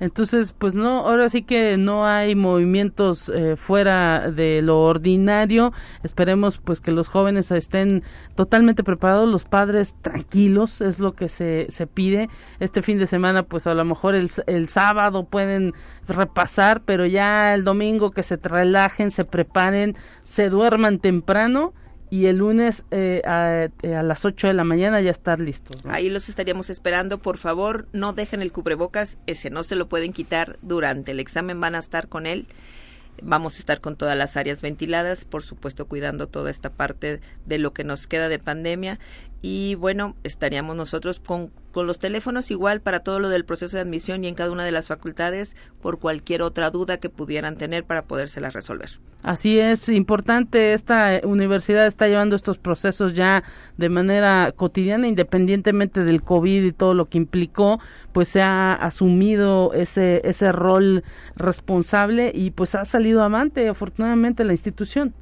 Entonces, pues no, ahora sí que no hay movimientos eh, fuera de lo ordinario. Esperemos pues que los jóvenes estén totalmente preparados, los padres tranquilos, es lo que se, se pide. Este fin de semana, pues a lo mejor el, el sábado pueden repasar, pero ya el domingo que se relajen, se preparen, se duerman temprano y el lunes eh, eh, a, las 8 de la mañana ya estar listos. Ahí los estaríamos esperando. Por favor, no dejen el cubrebocas, ese no se lo pueden quitar durante el examen, van a estar con él. Vamos a estar con todas las áreas ventiladas, por supuesto cuidando toda esta parte de lo que nos queda de pandemia y bueno, estaríamos nosotros con, con, los teléfonos igual para todo lo del proceso de admisión y en cada una de las facultades por cualquier otra duda que pudieran tener para podérselas resolver. Así es, importante, esta universidad está llevando estos procesos ya de manera cotidiana, independientemente del COVID y todo lo que implicó, pues se ha asumido ese, ese rol responsable y pues ha salido amante afortunadamente la institución.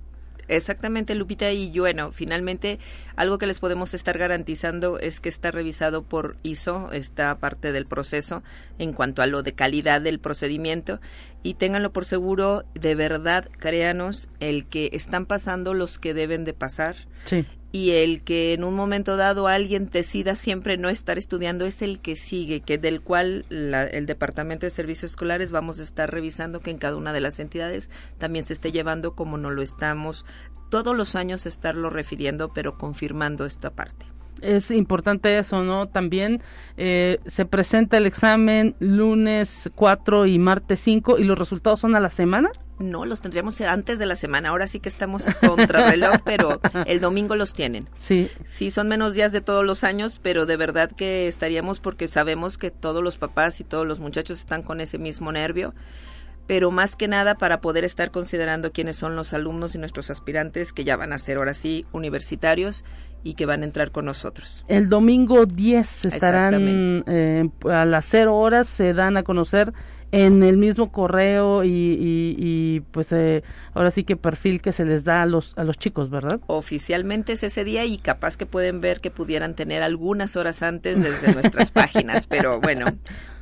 Exactamente, Lupita. Y bueno, finalmente algo que les podemos estar garantizando es que está revisado por ISO, esta parte del proceso, en cuanto a lo de calidad del procedimiento. Y ténganlo por seguro, de verdad, créanos, el que están pasando los que deben de pasar. Sí y el que en un momento dado alguien decida siempre no estar estudiando es el que sigue, que del cual el Departamento de Servicios Escolares vamos a estar revisando que en cada una de las entidades también se esté llevando como no lo estamos todos los años estarlo refiriendo, pero confirmando esta parte es importante eso, ¿no? También eh, se presenta el examen lunes 4 y martes 5 y los resultados son a la semana. No, los tendríamos antes de la semana. Ahora sí que estamos contra reloj, pero el domingo los tienen. Sí. Sí, son menos días de todos los años, pero de verdad que estaríamos porque sabemos que todos los papás y todos los muchachos están con ese mismo nervio pero más que nada para poder estar considerando quiénes son los alumnos y nuestros aspirantes que ya van a ser ahora sí universitarios y que van a entrar con nosotros. El domingo 10 estarán eh, a las 0 horas, se dan a conocer en el mismo correo y, pues eh, ahora sí que perfil que se les da a los, a los chicos, ¿verdad? Oficialmente es ese día y capaz que pueden ver que pudieran tener algunas horas antes desde nuestras páginas, pero bueno,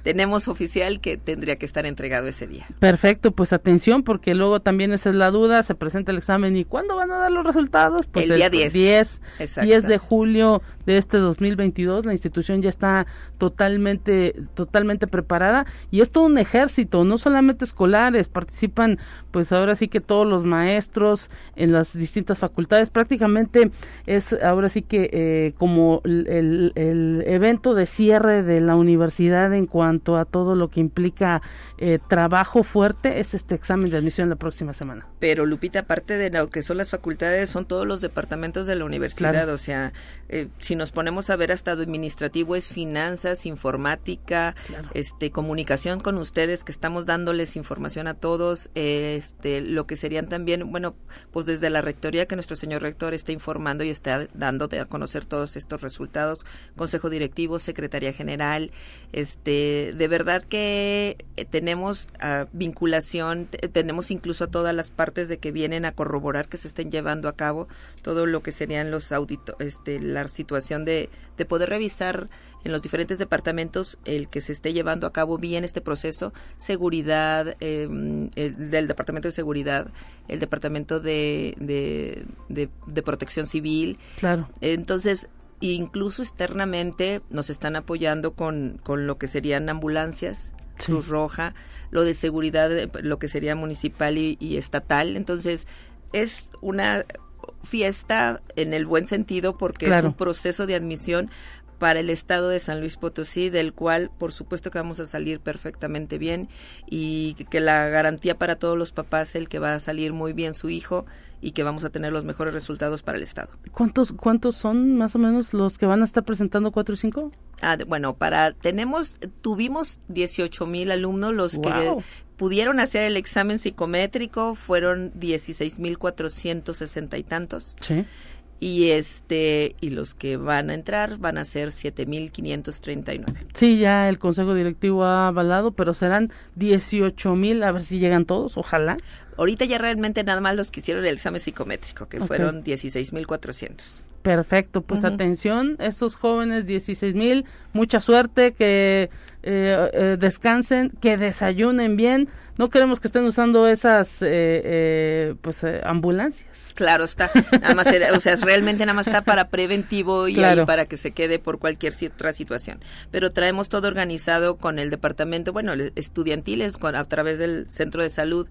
tenemos oficial que tendría que estar entregado ese día. Perfecto, pues atención porque luego también esa es la duda, se presenta el examen y ¿cuándo van a dar los resultados? Pues el día 10. 10, 10 de julio de este 2022, la institución ya está totalmente totalmente preparada y es todo un ejército, no solamente escolares, participan pues ahora sí que todos los maestros en las distintas facultades, prácticamente es ahora sí que eh, como el, el evento de cierre de la universidad en cuanto a todo lo que implica eh, trabajo fuerte es este examen de admisión la próxima semana. Pero Lupita, aparte de lo que son las facultades, son todos los departamentos de la universidad, o sea, eh, si nos ponemos a ver hasta administrativo es finanzas, informática, este comunicación con ustedes que estamos dándoles información a todos, este lo que serían también, bueno, pues desde la rectoría que nuestro señor rector está informando y está dando a conocer todos estos resultados, consejo directivo, secretaría general, este de verdad que eh, tenemos ah, vinculación, tenemos incluso todas las partes de que vienen a corroborar que se estén llevando a cabo todo lo que serían los auditos, este, la situación de, de poder revisar en los diferentes departamentos el que se esté llevando a cabo bien este proceso, seguridad, em, el, del departamento de seguridad, el departamento de, de, de protección civil. Claro. Entonces, incluso externamente nos están apoyando con, con lo que serían ambulancias, Cruz Roja, lo de seguridad, lo que sería municipal y, estatal. Entonces, es una fiesta en el buen sentido porque es un proceso de admisión para el estado de San Luis Potosí, del cual por supuesto que vamos a salir perfectamente bien y que la garantía para todos los papás es el que va a salir muy bien su hijo y que vamos a tener los mejores resultados para el estado. ¿Cuántos cuántos son más o menos los que van a estar presentando 4 y 5? Ah, bueno, para tenemos tuvimos 18 mil alumnos los que pudieron hacer el examen psicométrico fueron 16 mil 460 y tantos. Sí y este y los que van a entrar van a ser 7539. Sí, ya el consejo directivo ha avalado, pero serán 18000, a ver si llegan todos, ojalá. Ahorita ya realmente nada más los que hicieron el examen psicométrico, que fueron 16400. Perfecto, pues atención, esos jóvenes 16000, mucha suerte, que eh, eh, descansen, que desayunen bien. No queremos que estén usando esas eh, pues ambulancias. Claro está, nada más o sea, realmente nada más está para preventivo y para que se quede por cualquier otra situación. Pero traemos todo organizado con el departamento, bueno, estudiantiles, con a través del centro de salud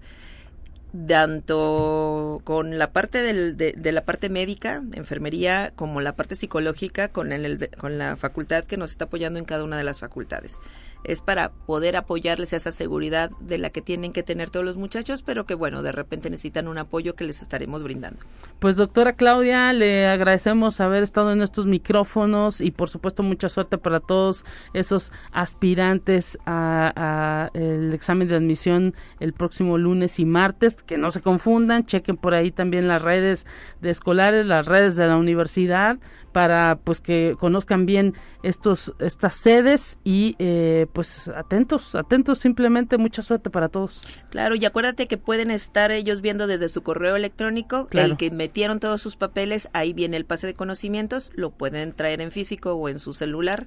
tanto con la parte del, de, la parte médica, enfermería, como la parte psicológica, con, el, con la facultad que nos está apoyando en cada una de las facultades es para poder apoyarles a esa seguridad de la que tienen que tener todos los muchachos, pero que bueno, de repente necesitan un apoyo que les estaremos brindando. Pues doctora Claudia, le agradecemos haber estado en estos micrófonos y por supuesto mucha suerte para todos esos aspirantes a, el examen de admisión el próximo lunes y martes, que no se confundan, chequen por ahí también las redes de escolares, las redes de la universidad, para pues que conozcan bien estos estas sedes y eh, pues atentos atentos simplemente mucha suerte para todos. Claro y acuérdate que pueden estar ellos viendo desde su correo electrónico el que metieron todos sus papeles ahí viene el pase de conocimientos lo pueden traer en físico o en su celular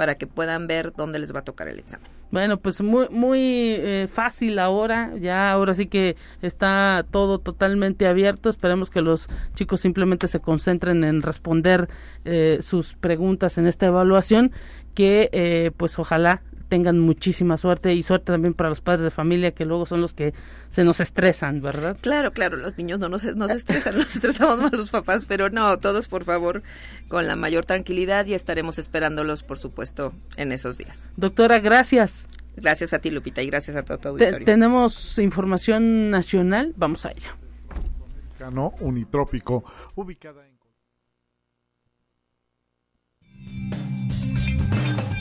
para que puedan ver dónde les va a tocar el examen. Bueno, pues muy muy eh, fácil ahora, ya ahora sí que está todo totalmente abierto. Esperemos que los chicos simplemente se concentren en responder eh, sus preguntas en esta evaluación, que eh, pues ojalá tengan muchísima suerte y suerte también para los padres de familia que luego son los que se nos estresan, ¿verdad? Claro, claro, los niños no nos, nos estresan, nos estresamos más los papás, pero no, todos por favor con la mayor tranquilidad y estaremos esperándolos, por supuesto, en esos días. Doctora, gracias. Gracias a ti, Lupita, y gracias a todo tu auditorio. tenemos información nacional, vamos a ella. Unitrópico, ubicada en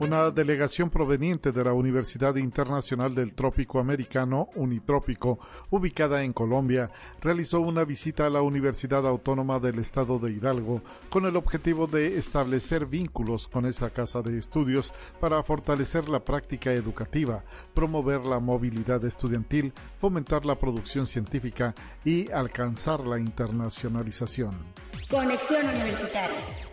Una delegación proveniente de la Universidad Internacional del Trópico Americano, Unitrópico, ubicada en Colombia, realizó una visita a la Universidad Autónoma del Estado de Hidalgo con el objetivo de establecer vínculos con esa casa de estudios para fortalecer la práctica educativa, promover la movilidad estudiantil, fomentar la producción científica y alcanzar la internacionalización. Conexión Universitaria.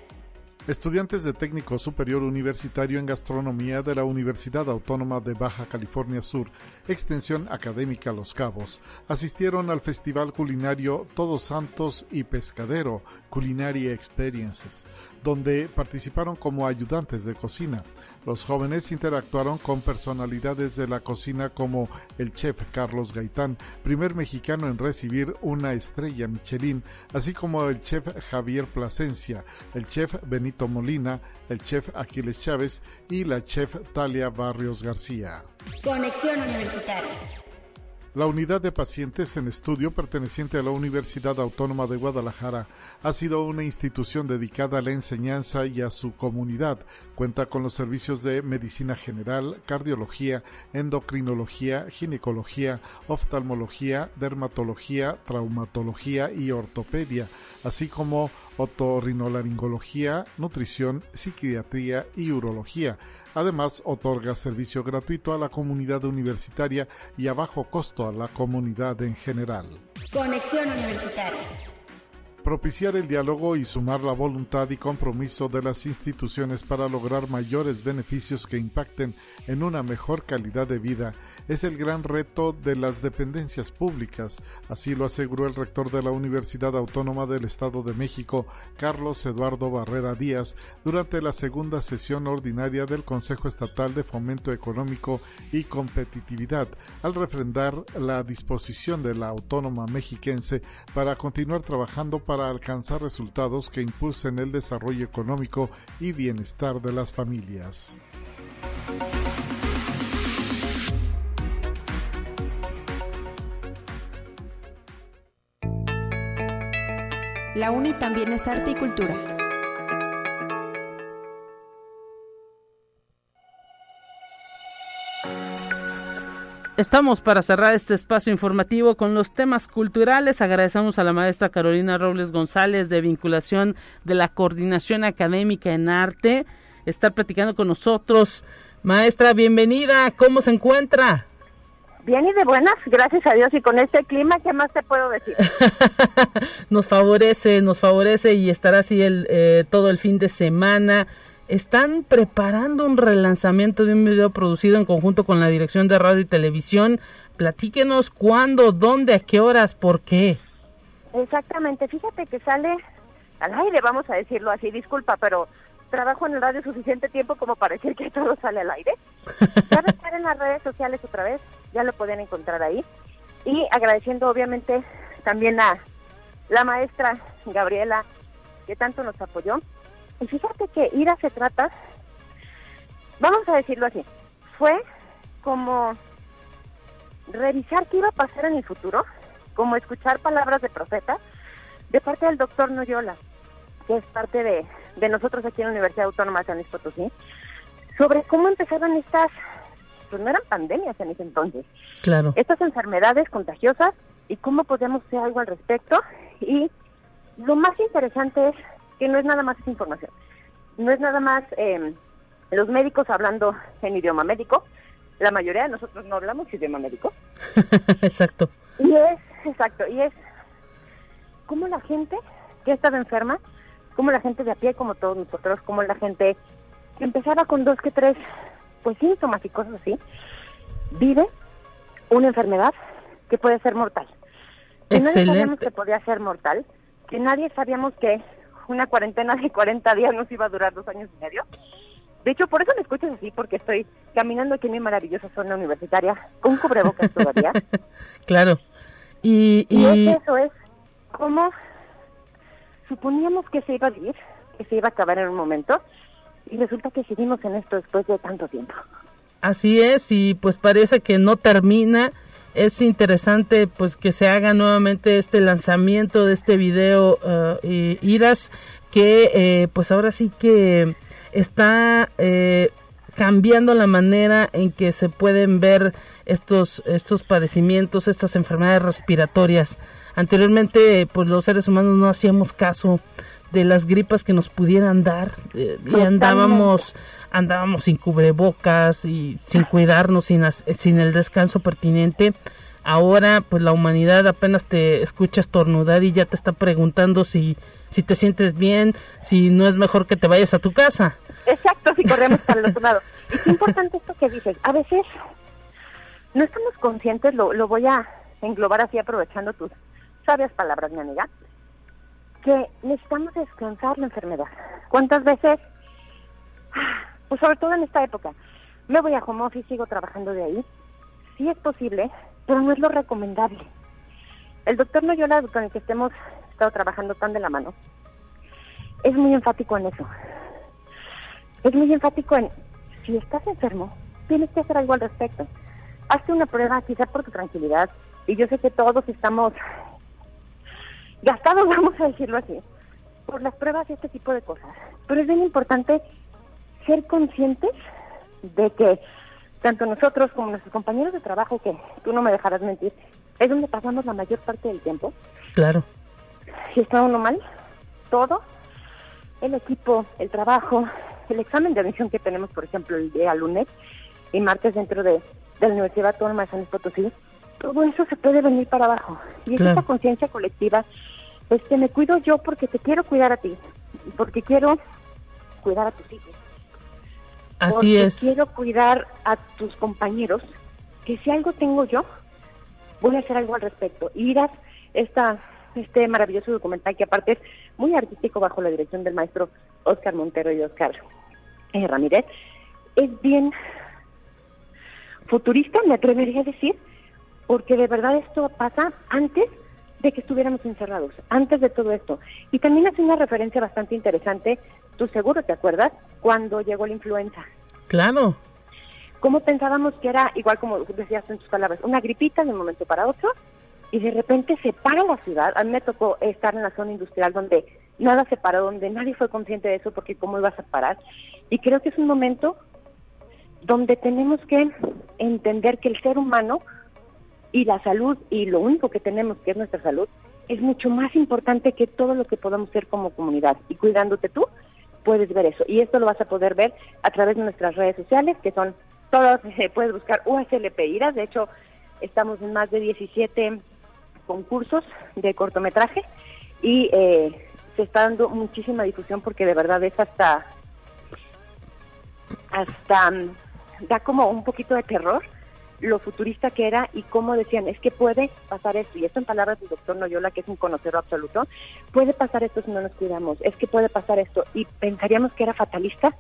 Estudiantes de técnico superior universitario en gastronomía de la Universidad Autónoma de Baja California Sur, extensión académica Los Cabos, asistieron al Festival Culinario Todos Santos y Pescadero, Culinary Experiences, donde participaron como ayudantes de cocina. Los jóvenes interactuaron con personalidades de la cocina como el chef Carlos Gaitán, primer mexicano en recibir una estrella Michelin, así como el chef Javier Plasencia, el chef Benito Molina, el chef Aquiles Chávez y la chef Talia Barrios García. Conexión Universitaria. La unidad de pacientes en estudio perteneciente a la Universidad Autónoma de Guadalajara ha sido una institución dedicada a la enseñanza y a su comunidad. Cuenta con los servicios de medicina general, cardiología, endocrinología, ginecología, oftalmología, dermatología, traumatología y ortopedia, así como otorrinolaringología, nutrición, psiquiatría y urología. Además, otorga servicio gratuito a la comunidad universitaria y a bajo costo a la comunidad en general. Conexión Universitaria propiciar el diálogo y sumar la voluntad y compromiso de las instituciones para lograr mayores beneficios que impacten en una mejor calidad de vida es el gran reto de las dependencias públicas, así lo aseguró el rector de la Universidad Autónoma del Estado de México, Carlos Eduardo Barrera Díaz, durante la segunda sesión ordinaria del Consejo Estatal de Fomento Económico y Competitividad, al refrendar la disposición de la autónoma mexiquense para continuar trabajando para para alcanzar resultados que impulsen el desarrollo económico y bienestar de las familias. La UNI también es arte y cultura. Estamos para cerrar este espacio informativo con los temas culturales. Agradecemos a la maestra Carolina Robles González de vinculación de la Coordinación Académica en Arte. Está platicando con nosotros. Maestra, bienvenida. ¿Cómo se encuentra? Bien y de buenas, gracias a Dios. Y con este clima, ¿qué más te puedo decir? nos favorece, nos favorece y estará así el, eh, todo el fin de semana están preparando un relanzamiento de un video producido en conjunto con la Dirección de Radio y Televisión. Platíquenos cuándo, dónde, a qué horas, por qué. Exactamente, fíjate que sale al aire, vamos a decirlo así, disculpa, pero trabajo en el radio suficiente tiempo como para decir que todo sale al aire. Ya a estar en las redes sociales otra vez, ya lo pueden encontrar ahí. Y agradeciendo obviamente también a la maestra Gabriela, que tanto nos apoyó y fíjate que IRA se trata, vamos a decirlo así, fue como revisar qué iba a pasar en el futuro, como escuchar palabras de profeta de parte del doctor Noyola, que es parte de, de nosotros aquí en la Universidad Autónoma de San Luis Potosí, sobre cómo empezaron estas, pues no eran pandemias en ese entonces, claro. estas enfermedades contagiosas y cómo podemos hacer algo al respecto. Y lo más interesante es que no es nada más esa información. No es nada más eh, los médicos hablando en idioma médico. La mayoría de nosotros no hablamos idioma médico. exacto. Y es, exacto, y es como la gente que ha estado enferma, como la gente de a pie, como todos nosotros, como la gente que empezaba con dos que tres, pues síntomas y cosas así, vive una enfermedad que puede ser mortal. Que nadie sabíamos que podía ser mortal, que nadie sabíamos que una cuarentena de 40 días nos iba a durar dos años y medio. De hecho, por eso me escuchas así, porque estoy caminando aquí en mi maravillosa zona universitaria con cubrebocas todavía. claro. Y, y... eso es como suponíamos que se iba a vivir, que se iba a acabar en un momento, y resulta que seguimos en esto después de tanto tiempo. Así es, y pues parece que no termina es interesante pues que se haga nuevamente este lanzamiento de este video uh, Iras que eh, pues ahora sí que está eh, cambiando la manera en que se pueden ver estos, estos padecimientos, estas enfermedades respiratorias. Anteriormente, pues los seres humanos no hacíamos caso de las gripas que nos pudieran dar eh, y andábamos andábamos sin cubrebocas y sin cuidarnos sin, sin el descanso pertinente. Ahora pues la humanidad apenas te escucha estornudar y ya te está preguntando si si te sientes bien si no es mejor que te vayas a tu casa. Exacto si corremos para el otro lado. Es importante esto que dices. A veces no estamos conscientes lo, lo voy a englobar así aprovechando tus sabias palabras mi amiga que necesitamos descansar la enfermedad. ¿Cuántas veces? Pues sobre todo en esta época. Me voy a home office, sigo trabajando de ahí. Sí es posible, pero no es lo recomendable. El doctor Noyola, con el que estemos estado trabajando tan de la mano, es muy enfático en eso. Es muy enfático en, si estás enfermo, tienes que hacer algo al respecto. Hazte una prueba, quizá por tu tranquilidad. Y yo sé que todos estamos gastados, vamos a decirlo así, por las pruebas y este tipo de cosas. Pero es bien importante ser conscientes de que tanto nosotros como nuestros compañeros de trabajo, que tú no me dejarás mentir, es donde pasamos la mayor parte del tiempo. Claro. Si está uno mal, todo, el equipo, el trabajo, el examen de admisión que tenemos, por ejemplo, el día lunes y martes dentro de, de la Universidad Autónoma de San Luis Potosí, todo eso se puede venir para abajo. Y es esa conciencia colectiva, es que me cuido yo porque te quiero cuidar a ti, porque quiero cuidar a tus hijos. Así porque es. Quiero cuidar a tus compañeros, que si algo tengo yo, voy a hacer algo al respecto. Y miras esta, este maravilloso documental que aparte es muy artístico bajo la dirección del maestro Oscar Montero y Oscar eh, Ramírez, es bien futurista, me atrevería a decir, porque de verdad esto pasa antes de que estuviéramos encerrados, antes de todo esto. Y también hace una referencia bastante interesante, tú seguro te acuerdas, cuando llegó la influenza. Claro. ¿Cómo pensábamos que era, igual como decías en tus palabras, una gripita de un momento para otro? Y de repente se para la ciudad. A mí me tocó estar en la zona industrial donde nada se paró, donde nadie fue consciente de eso porque cómo ibas a parar. Y creo que es un momento donde tenemos que entender que el ser humano y la salud y lo único que tenemos que es nuestra salud es mucho más importante que todo lo que podamos hacer como comunidad. Y cuidándote tú puedes ver eso. Y esto lo vas a poder ver a través de nuestras redes sociales que son todas puedes buscar USLP IRAS. De hecho estamos en más de 17 concursos de cortometraje y eh, se está dando muchísima difusión porque de verdad es hasta hasta mm, da como un poquito de terror lo futurista que era y cómo decían, es que puede pasar esto, y esto en palabras del doctor Noyola, que es un conocedor absoluto, puede pasar esto si no nos cuidamos, es que puede pasar esto, y pensaríamos que era fatalista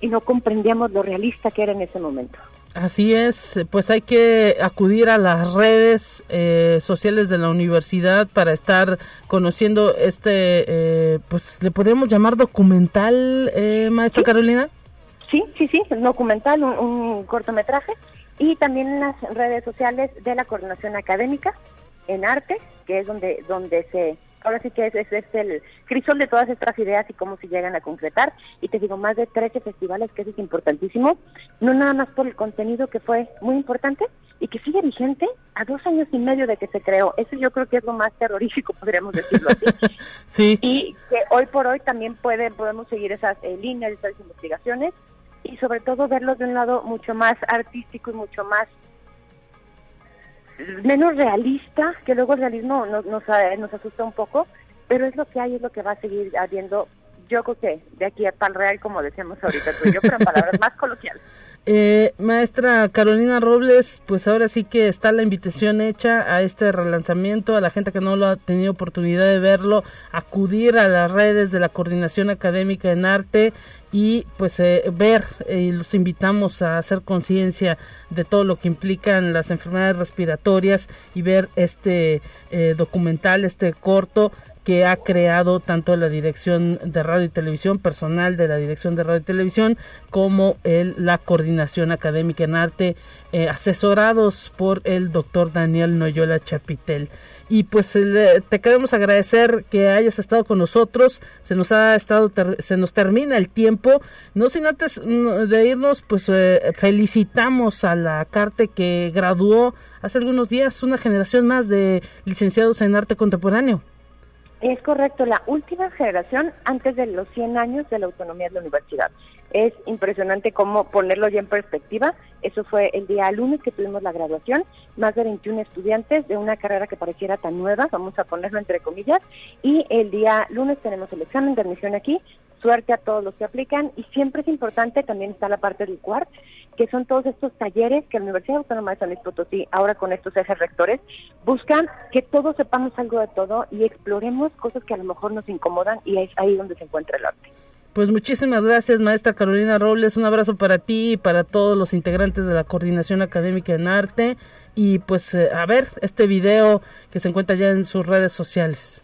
y no comprendíamos lo realista que era en ese momento. Así es, pues hay que acudir a las redes eh, sociales de la universidad para estar conociendo este, eh, pues le podríamos llamar documental, eh, maestra Carolina. Sí, sí, sí, documental, un, un cortometraje y también en las redes sociales de la coordinación académica en arte, que es donde, donde se, ahora sí que es, es, el crisol de todas estas ideas y cómo se llegan a concretar. Y te digo, más de 13 festivales, que eso es importantísimo, no nada más por el contenido que fue muy importante y que sigue vigente a dos años y medio de que se creó. Eso yo creo que es lo más terrorífico, podríamos decirlo así. sí. Y que hoy por hoy también pueden, podemos seguir esas eh, líneas, esas investigaciones y sobre todo verlos de un lado mucho más artístico y mucho más menos realista, que luego el realismo nos, nos, nos asusta un poco, pero es lo que hay, es lo que va a seguir habiendo, yo creo que de aquí a tal real, como decíamos ahorita tú yo, pero en palabras más coloquiales. Eh, maestra Carolina Robles, pues ahora sí que está la invitación hecha a este relanzamiento, a la gente que no lo ha tenido oportunidad de verlo, acudir a las redes de la Coordinación Académica en Arte y pues eh, ver y los invitamos a hacer conciencia de todo lo que implican las enfermedades respiratorias y ver este eh, documental, este corto que ha creado tanto la Dirección de Radio y Televisión, personal de la Dirección de Radio y Televisión, como el, la Coordinación Académica en Arte, eh, asesorados por el doctor Daniel Noyola Chapitel. Y pues eh, te queremos agradecer que hayas estado con nosotros. Se nos ha estado se nos termina el tiempo. No sin antes mm, de irnos pues eh, felicitamos a la Carte que graduó hace algunos días una generación más de licenciados en arte contemporáneo es correcto, la última generación antes de los 100 años de la autonomía de la universidad. Es impresionante cómo ponerlo ya en perspectiva. Eso fue el día lunes que tuvimos la graduación, más de 21 estudiantes de una carrera que pareciera tan nueva, vamos a ponerlo entre comillas, y el día lunes tenemos el examen de admisión aquí, suerte a todos los que aplican y siempre es importante, también está la parte del CUART, que son todos estos talleres que la Universidad Autónoma de San Luis Potosí, ahora con estos ejes rectores, buscan que todos sepamos algo de todo y exploremos cosas que a lo mejor nos incomodan y es ahí donde se encuentra el arte. Pues muchísimas gracias, maestra Carolina Robles. Un abrazo para ti y para todos los integrantes de la Coordinación Académica en Arte. Y pues eh, a ver este video que se encuentra ya en sus redes sociales.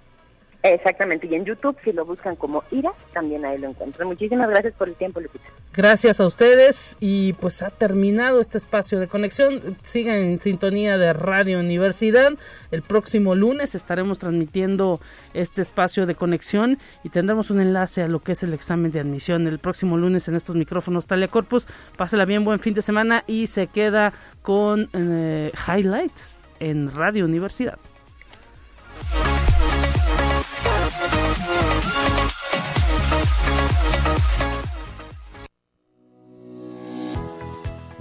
Exactamente, y en YouTube, si lo buscan como Ira, también ahí lo encuentran. Muchísimas gracias por el tiempo, Lupita. Gracias a ustedes y pues ha terminado este espacio de conexión. Sigan en sintonía de Radio Universidad. El próximo lunes estaremos transmitiendo este espacio de conexión y tendremos un enlace a lo que es el examen de admisión el próximo lunes en estos micrófonos Talia Corpus. Pásela bien, buen fin de semana y se queda con eh, highlights en Radio Universidad.